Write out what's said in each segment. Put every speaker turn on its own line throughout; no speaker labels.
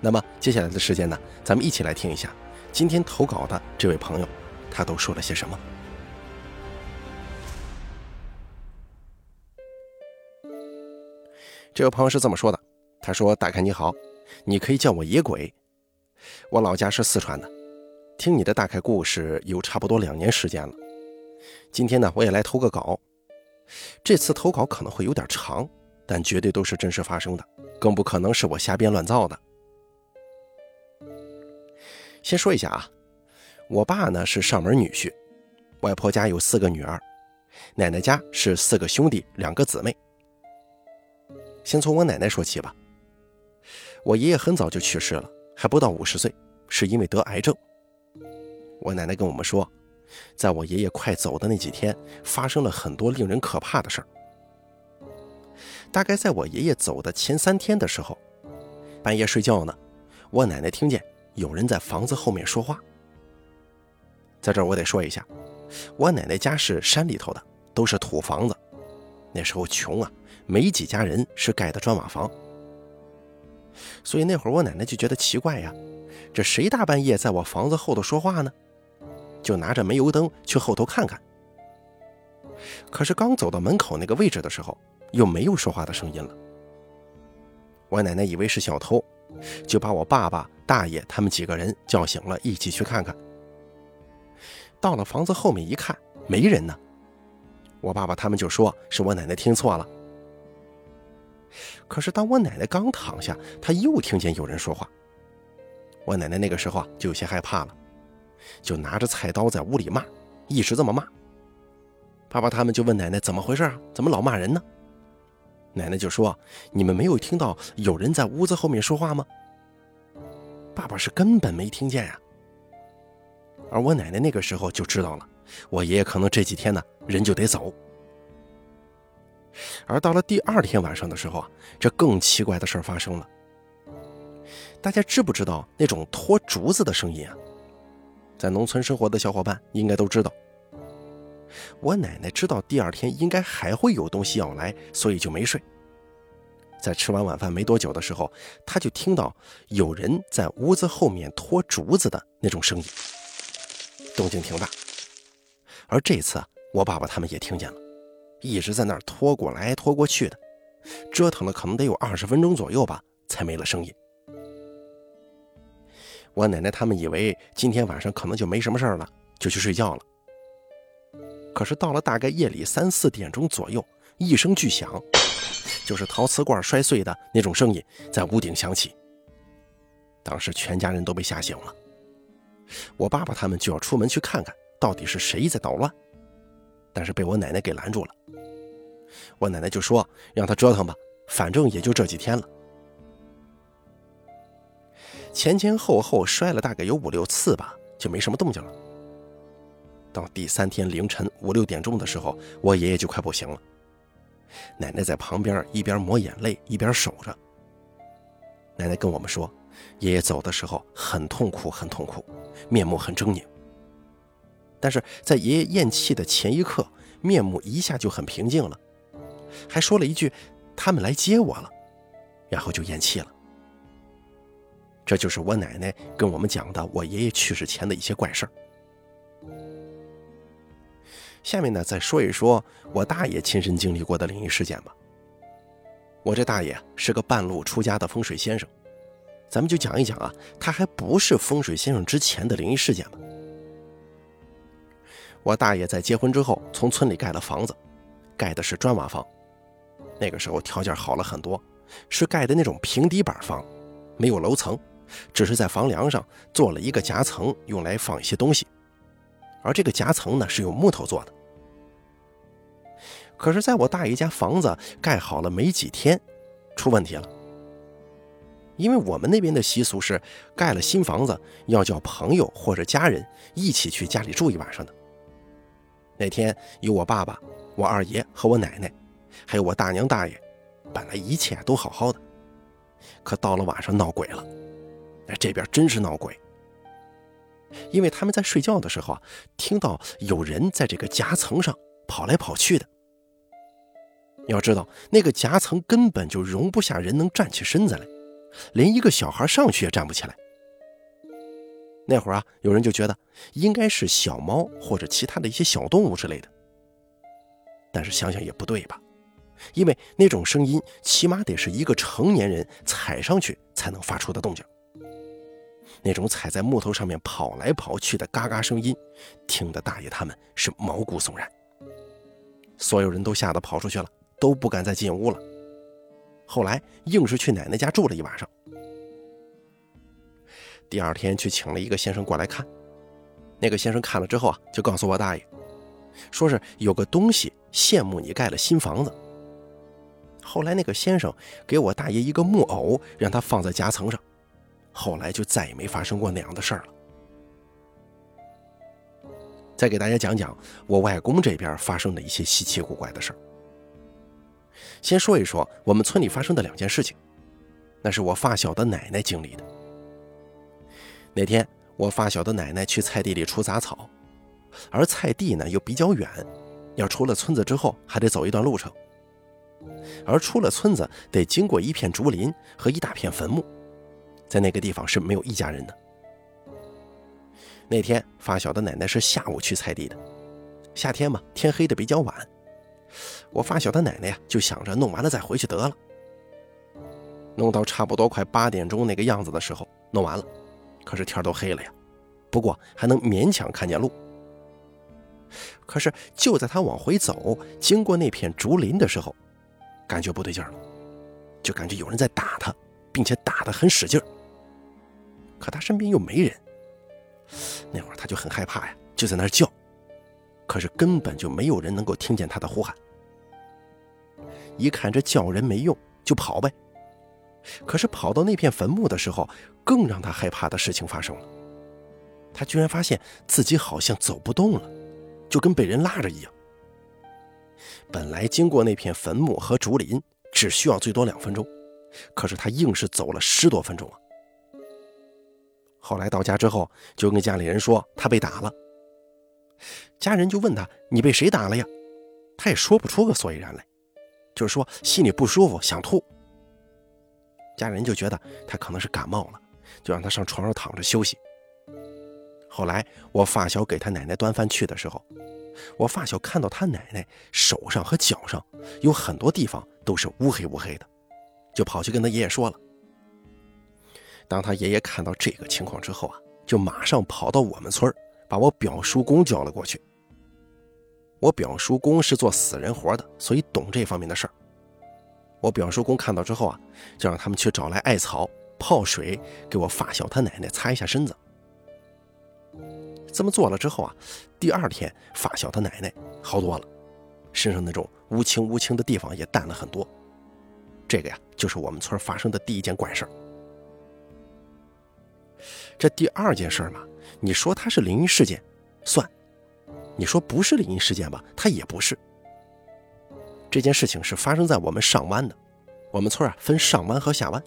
那么接下来的时间呢，咱们一起来听一下今天投稿的这位朋友，他都说了些什么。这位朋友是这么说的：“他说，大凯你好，你可以叫我野鬼。我老家是四川的，听你的大概故事有差不多两年时间了。今天呢，我也来投个稿。这次投稿可能会有点长，但绝对都是真实发生的，更不可能是我瞎编乱造的。先说一下啊，我爸呢是上门女婿，外婆家有四个女儿，奶奶家是四个兄弟两个姊妹。”先从我奶奶说起吧。我爷爷很早就去世了，还不到五十岁，是因为得癌症。我奶奶跟我们说，在我爷爷快走的那几天，发生了很多令人可怕的事儿。大概在我爷爷走的前三天的时候，半夜睡觉呢，我奶奶听见有人在房子后面说话。在这儿我得说一下，我奶奶家是山里头的，都是土房子，那时候穷啊。没几家人是盖的砖瓦房，所以那会儿我奶奶就觉得奇怪呀，这谁大半夜在我房子后头说话呢？就拿着煤油灯去后头看看。可是刚走到门口那个位置的时候，又没有说话的声音了。我奶奶以为是小偷，就把我爸爸、大爷他们几个人叫醒了，一起去看看。到了房子后面一看，没人呢。我爸爸他们就说是我奶奶听错了。可是当我奶奶刚躺下，她又听见有人说话。我奶奶那个时候啊，就有些害怕了，就拿着菜刀在屋里骂，一直这么骂。爸爸他们就问奶奶怎么回事啊？怎么老骂人呢？奶奶就说：“你们没有听到有人在屋子后面说话吗？”爸爸是根本没听见呀。而我奶奶那个时候就知道了，我爷爷可能这几天呢，人就得走。而到了第二天晚上的时候啊，这更奇怪的事儿发生了。大家知不知道那种拖竹子的声音啊？在农村生活的小伙伴应该都知道。我奶奶知道第二天应该还会有东西要来，所以就没睡。在吃完晚饭没多久的时候，她就听到有人在屋子后面拖竹子的那种声音，动静挺大。而这次，我爸爸他们也听见了。一直在那儿拖过来拖过去的，折腾了可能得有二十分钟左右吧，才没了声音。我奶奶他们以为今天晚上可能就没什么事了，就去睡觉了。可是到了大概夜里三四点钟左右，一声巨响，就是陶瓷罐摔碎的那种声音，在屋顶响起。当时全家人都被吓醒了，我爸爸他们就要出门去看看到底是谁在捣乱。但是被我奶奶给拦住了。我奶奶就说：“让他折腾吧，反正也就这几天了。”前前后后摔了大概有五六次吧，就没什么动静了。到第三天凌晨五六点钟的时候，我爷爷就快不行了。奶奶在旁边一边抹眼泪一边守着。奶奶跟我们说，爷爷走的时候很痛苦，很痛苦，面目很狰狞。但是在爷爷咽气的前一刻，面目一下就很平静了，还说了一句：“他们来接我了。”然后就咽气了。这就是我奶奶跟我们讲的我爷爷去世前的一些怪事儿。下面呢，再说一说我大爷亲身经历过的灵异事件吧。我这大爷是个半路出家的风水先生，咱们就讲一讲啊，他还不是风水先生之前的灵异事件吧。我大爷在结婚之后，从村里盖了房子，盖的是砖瓦房。那个时候条件好了很多，是盖的那种平底板房，没有楼层，只是在房梁上做了一个夹层，用来放一些东西。而这个夹层呢，是用木头做的。可是，在我大爷家房子盖好了没几天，出问题了。因为我们那边的习俗是盖了新房子要叫朋友或者家人一起去家里住一晚上的。那天有我爸爸、我二爷和我奶奶，还有我大娘大爷，本来一切都好好的，可到了晚上闹鬼了。哎，这边真是闹鬼，因为他们在睡觉的时候啊，听到有人在这个夹层上跑来跑去的。要知道，那个夹层根本就容不下人能站起身子来。连一个小孩上去也站不起来。那会儿啊，有人就觉得应该是小猫或者其他的一些小动物之类的。但是想想也不对吧，因为那种声音起码得是一个成年人踩上去才能发出的动静。那种踩在木头上面跑来跑去的嘎嘎声音，听得大爷他们是毛骨悚然。所有人都吓得跑出去了，都不敢再进屋了。后来硬是去奶奶家住了一晚上。第二天去请了一个先生过来看，那个先生看了之后啊，就告诉我大爷，说是有个东西羡慕你盖了新房子。后来那个先生给我大爷一个木偶，让他放在夹层上，后来就再也没发生过那样的事儿了。再给大家讲讲我外公这边发生的一些稀奇古怪的事儿。先说一说我们村里发生的两件事情，那是我发小的奶奶经历的。那天我发小的奶奶去菜地里除杂草，而菜地呢又比较远，要出了村子之后还得走一段路程，而出了村子得经过一片竹林和一大片坟墓，在那个地方是没有一家人的。那天发小的奶奶是下午去菜地的，夏天嘛，天黑的比较晚。我发小的奶奶呀，就想着弄完了再回去得了。弄到差不多快八点钟那个样子的时候，弄完了，可是天都黑了呀。不过还能勉强看见路。可是就在他往回走，经过那片竹林的时候，感觉不对劲了，就感觉有人在打他，并且打得很使劲可他身边又没人，那会儿他就很害怕呀，就在那儿叫。可是根本就没有人能够听见他的呼喊。一看这叫人没用，就跑呗。可是跑到那片坟墓的时候，更让他害怕的事情发生了。他居然发现自己好像走不动了，就跟被人拉着一样。本来经过那片坟墓和竹林只需要最多两分钟，可是他硬是走了十多分钟啊。后来到家之后，就跟家里人说他被打了。家人就问他：“你被谁打了呀？”他也说不出个所以然来。就是说心里不舒服，想吐。家人就觉得他可能是感冒了，就让他上床上躺着休息。后来我发小给他奶奶端饭去的时候，我发小看到他奶奶手上和脚上有很多地方都是乌黑乌黑的，就跑去跟他爷爷说了。当他爷爷看到这个情况之后啊，就马上跑到我们村把我表叔公叫了过去。我表叔公是做死人活的，所以懂这方面的事儿。我表叔公看到之后啊，就让他们去找来艾草泡水，给我发小他奶奶擦一下身子。这么做了之后啊，第二天发小他奶奶好多了，身上那种乌青乌青的地方也淡了很多。这个呀，就是我们村发生的第一件怪事儿。这第二件事嘛，你说它是灵异事件，算。你说不是灵异事件吧？它也不是。这件事情是发生在我们上湾的，我们村啊分上湾和下湾。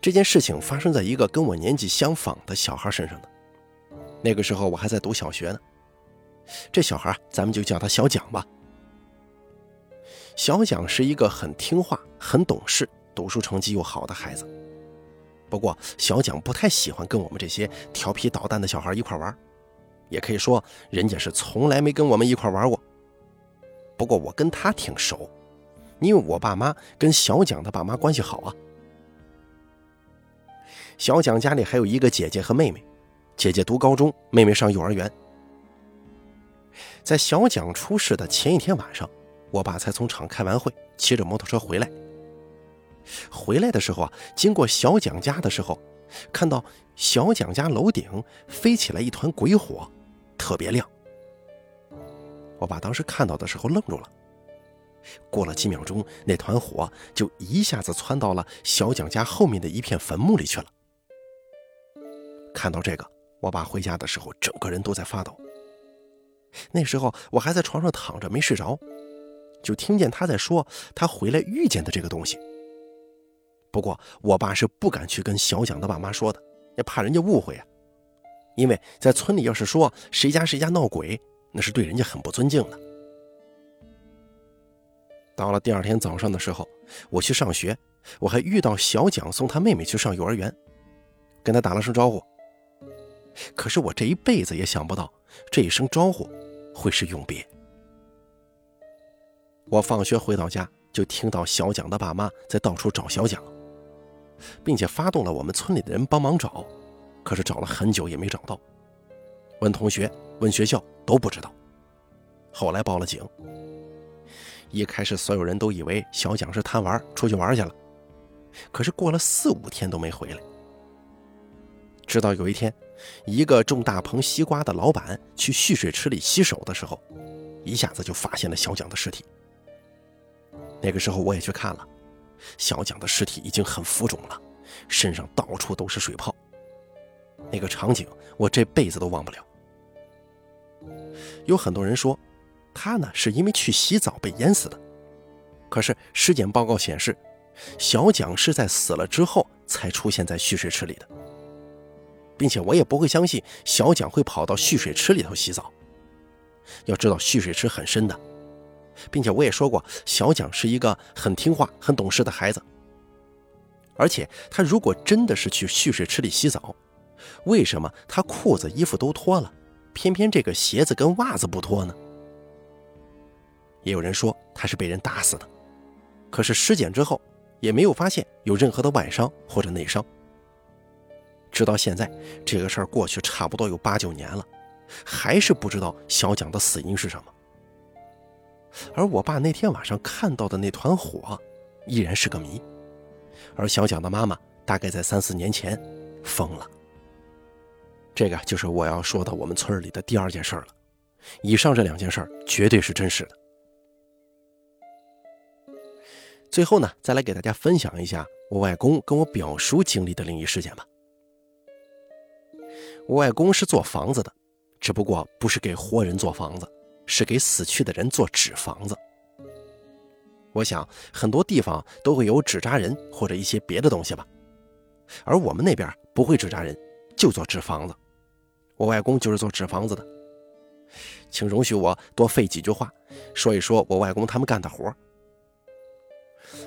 这件事情发生在一个跟我年纪相仿的小孩身上的。那个时候我还在读小学呢。这小孩咱们就叫他小蒋吧。小蒋是一个很听话、很懂事、读书成绩又好的孩子。不过小蒋不太喜欢跟我们这些调皮捣蛋的小孩一块玩。也可以说，人家是从来没跟我们一块玩过。不过我跟他挺熟，因为我爸妈跟小蒋的爸妈关系好啊。小蒋家里还有一个姐姐和妹妹，姐姐读高中，妹妹上幼儿园。在小蒋出事的前一天晚上，我爸才从厂开完会，骑着摩托车回来。回来的时候啊，经过小蒋家的时候，看到小蒋家楼顶飞起来一团鬼火。特别亮，我爸当时看到的时候愣住了，过了几秒钟，那团火就一下子窜到了小蒋家后面的一片坟墓里去了。看到这个，我爸回家的时候，整个人都在发抖。那时候我还在床上躺着没睡着，就听见他在说他回来遇见的这个东西。不过我爸是不敢去跟小蒋的爸妈说的，也怕人家误会啊。因为在村里要是说谁家谁家闹鬼，那是对人家很不尊敬的。到了第二天早上的时候，我去上学，我还遇到小蒋送他妹妹去上幼儿园，跟他打了声招呼。可是我这一辈子也想不到，这一声招呼会是永别。我放学回到家，就听到小蒋的爸妈在到处找小蒋，并且发动了我们村里的人帮忙找，可是找了很久也没找到。问同学，问学校都不知道。后来报了警。一开始所有人都以为小蒋是贪玩出去玩去了，可是过了四五天都没回来。直到有一天，一个种大棚西瓜的老板去蓄水池里洗手的时候，一下子就发现了小蒋的尸体。那个时候我也去看了，小蒋的尸体已经很浮肿了，身上到处都是水泡。那个场景我这辈子都忘不了。有很多人说。他呢，是因为去洗澡被淹死的。可是尸检报告显示，小蒋是在死了之后才出现在蓄水池里的，并且我也不会相信小蒋会跑到蓄水池里头洗澡。要知道蓄水池很深的，并且我也说过，小蒋是一个很听话、很懂事的孩子。而且他如果真的是去蓄水池里洗澡，为什么他裤子、衣服都脱了，偏偏这个鞋子跟袜子不脱呢？也有人说他是被人打死的，可是尸检之后也没有发现有任何的外伤或者内伤。直到现在，这个事儿过去差不多有八九年了，还是不知道小蒋的死因是什么。而我爸那天晚上看到的那团火，依然是个谜。而小蒋的妈妈大概在三四年前疯了。这个就是我要说的我们村里的第二件事了。以上这两件事绝对是真实的。最后呢，再来给大家分享一下我外公跟我表叔经历的灵异事件吧。我外公是做房子的，只不过不是给活人做房子，是给死去的人做纸房子。我想很多地方都会有纸扎人或者一些别的东西吧，而我们那边不会纸扎人，就做纸房子。我外公就是做纸房子的，请容许我多费几句话，说一说我外公他们干的活。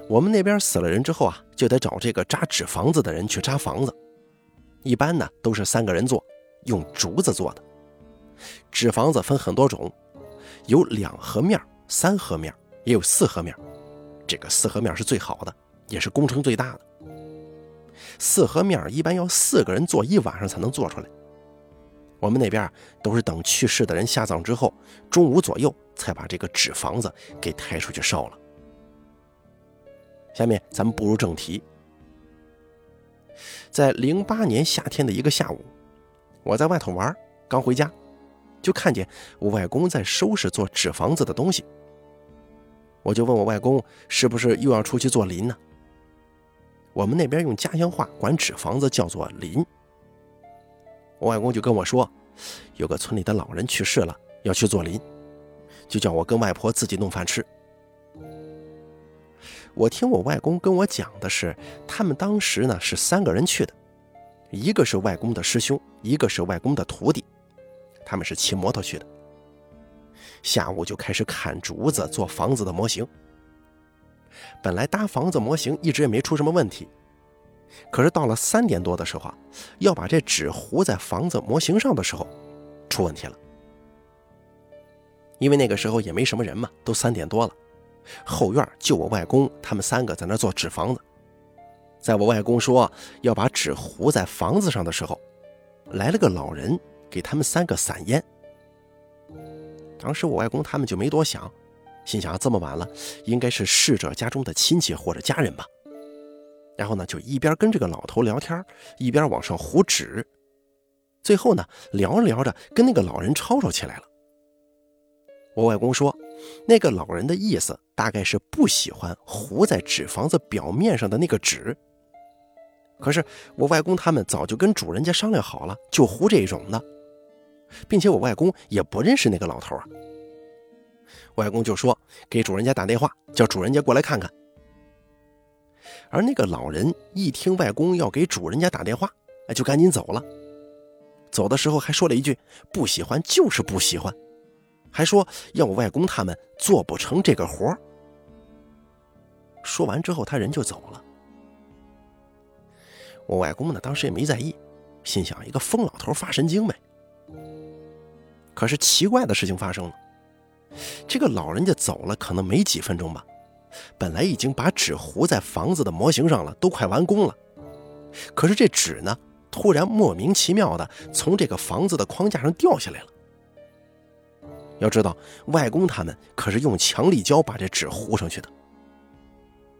我们那边死了人之后啊，就得找这个扎纸房子的人去扎房子。一般呢都是三个人做，用竹子做的。纸房子分很多种，有两合面、三合面，也有四合面。这个四合面是最好的，也是工程最大的。四合面一般要四个人做一晚上才能做出来。我们那边都是等去世的人下葬之后，中午左右才把这个纸房子给抬出去烧了。下面咱们步入正题。在零八年夏天的一个下午，我在外头玩，刚回家，就看见我外公在收拾做纸房子的东西。我就问我外公，是不是又要出去做林呢？我们那边用家乡话管纸房子叫做林。我外公就跟我说，有个村里的老人去世了，要去做林，就叫我跟外婆自己弄饭吃。我听我外公跟我讲的是，他们当时呢是三个人去的，一个是外公的师兄，一个是外公的徒弟，他们是骑摩托去的。下午就开始砍竹子做房子的模型。本来搭房子模型一直也没出什么问题，可是到了三点多的时候啊，要把这纸糊在房子模型上的时候，出问题了。因为那个时候也没什么人嘛，都三点多了。后院就我外公他们三个在那做纸房子，在我外公说要把纸糊在房子上的时候，来了个老人给他们三个散烟。当时我外公他们就没多想，心想这么晚了，应该是逝者家中的亲戚或者家人吧。然后呢，就一边跟这个老头聊天，一边往上糊纸。最后呢，聊着聊着跟那个老人吵吵起来了。我外公说。那个老人的意思大概是不喜欢糊在纸房子表面上的那个纸。可是我外公他们早就跟主人家商量好了，就糊这种的，并且我外公也不认识那个老头啊。外公就说给主人家打电话，叫主人家过来看看。而那个老人一听外公要给主人家打电话，哎，就赶紧走了。走的时候还说了一句：“不喜欢就是不喜欢。”还说要我外公他们做不成这个活说完之后，他人就走了。我外公呢，当时也没在意，心想一个疯老头发神经呗。可是奇怪的事情发生了，这个老人家走了，可能没几分钟吧。本来已经把纸糊在房子的模型上了，都快完工了。可是这纸呢，突然莫名其妙的从这个房子的框架上掉下来了。要知道，外公他们可是用强力胶把这纸糊上去的。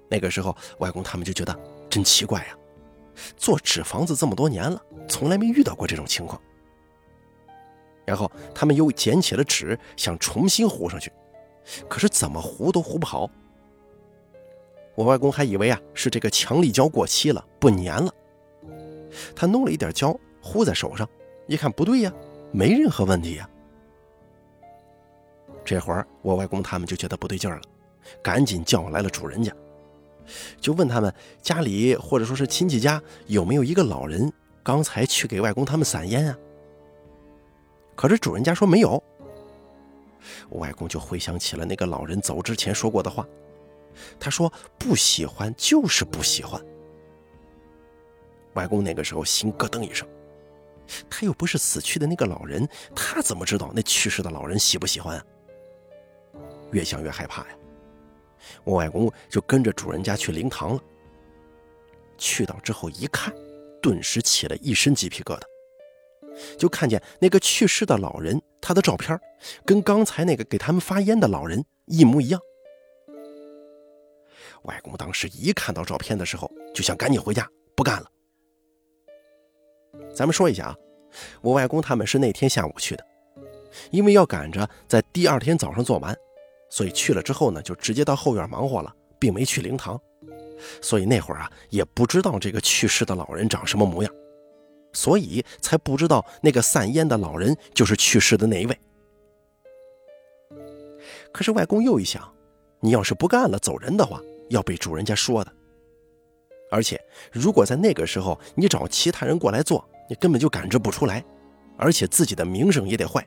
那个时候，外公他们就觉得真奇怪呀，做纸房子这么多年了，从来没遇到过这种情况。然后他们又捡起了纸，想重新糊上去，可是怎么糊都糊不好。我外公还以为啊是这个强力胶过期了，不粘了。他弄了一点胶糊在手上，一看不对呀，没任何问题呀。这会儿我外公他们就觉得不对劲了，赶紧叫来了主人家，就问他们家里或者说是亲戚家有没有一个老人刚才去给外公他们散烟啊？可是主人家说没有。我外公就回想起了那个老人走之前说过的话。他说：“不喜欢就是不喜欢。”外公那个时候心咯噔一声，他又不是死去的那个老人，他怎么知道那去世的老人喜不喜欢啊？越想越害怕呀！我外公就跟着主人家去灵堂了。去到之后一看，顿时起了一身鸡皮疙瘩，就看见那个去世的老人，他的照片跟刚才那个给他们发烟的老人一模一样。外公当时一看到照片的时候，就想赶紧回家，不干了。咱们说一下啊，我外公他们是那天下午去的，因为要赶着在第二天早上做完，所以去了之后呢，就直接到后院忙活了，并没去灵堂。所以那会儿啊，也不知道这个去世的老人长什么模样，所以才不知道那个散烟的老人就是去世的那一位。可是外公又一想，你要是不干了走人的话。要被主人家说的，而且如果在那个时候你找其他人过来做，你根本就感知不出来，而且自己的名声也得坏。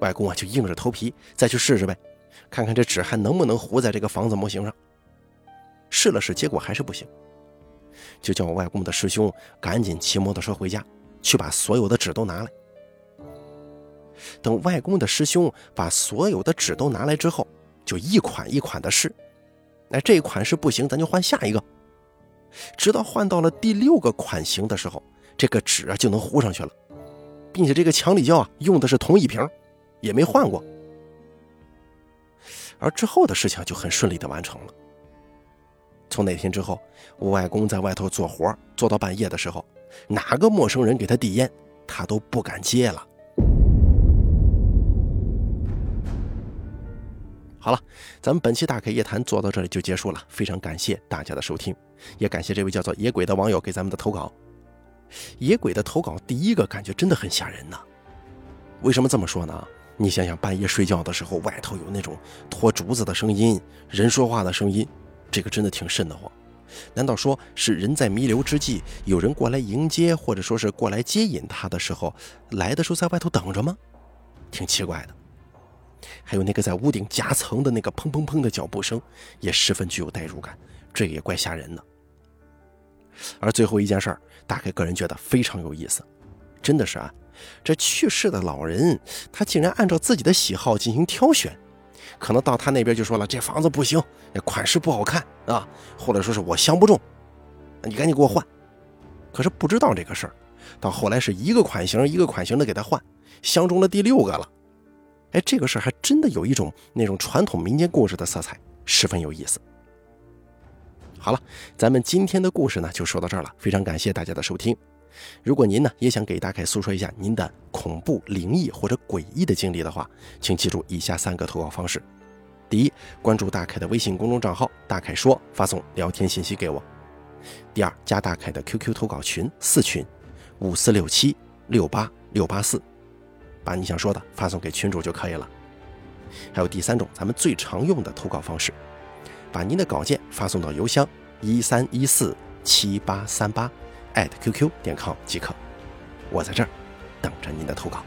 外公啊，就硬着头皮再去试试呗，看看这纸还能不能糊在这个房子模型上。试了试，结果还是不行，就叫我外公的师兄赶紧骑摩托车回家，去把所有的纸都拿来。等外公的师兄把所有的纸都拿来之后，就一款一款的试。哎，这一款式不行，咱就换下一个。直到换到了第六个款型的时候，这个纸啊就能糊上去了，并且这个强力胶啊用的是同一瓶，也没换过。而之后的事情就很顺利的完成了。从那天之后，我外公在外头做活，做到半夜的时候，哪个陌生人给他递烟，他都不敢接了。好了，咱们本期大 K 夜谈做到这里就结束了，非常感谢大家的收听，也感谢这位叫做野鬼的网友给咱们的投稿。野鬼的投稿第一个感觉真的很吓人呐，为什么这么说呢？你想想，半夜睡觉的时候，外头有那种拖竹子的声音、人说话的声音，这个真的挺瘆得慌。难道说是人在弥留之际，有人过来迎接，或者说是过来接引他的时候，来的时候在外头等着吗？挺奇怪的。还有那个在屋顶夹层的那个砰砰砰的脚步声，也十分具有代入感，这个也怪吓人的。而最后一件事儿，大概个人觉得非常有意思，真的是啊，这去世的老人他竟然按照自己的喜好进行挑选，可能到他那边就说了这房子不行，款式不好看啊，或者说是我相不中，你赶紧给我换。可是不知道这个事儿，到后来是一个款型一个款型的给他换，相中了第六个了。哎，这个事儿还真的有一种那种传统民间故事的色彩，十分有意思。好了，咱们今天的故事呢就说到这儿了，非常感谢大家的收听。如果您呢也想给大凯诉说一下您的恐怖、灵异或者诡异的经历的话，请记住以下三个投稿方式：第一，关注大凯的微信公众账号“大凯说”，发送聊天信息给我；第二，加大凯的 QQ 投稿群四群五四六七六八六八四，把你想说的发送给群主就可以了。还有第三种，咱们最常用的投稿方式，把您的稿件发送到邮箱一三一四七八三八。艾特 @QQ 点 com 即可，我在这儿等着您的投稿。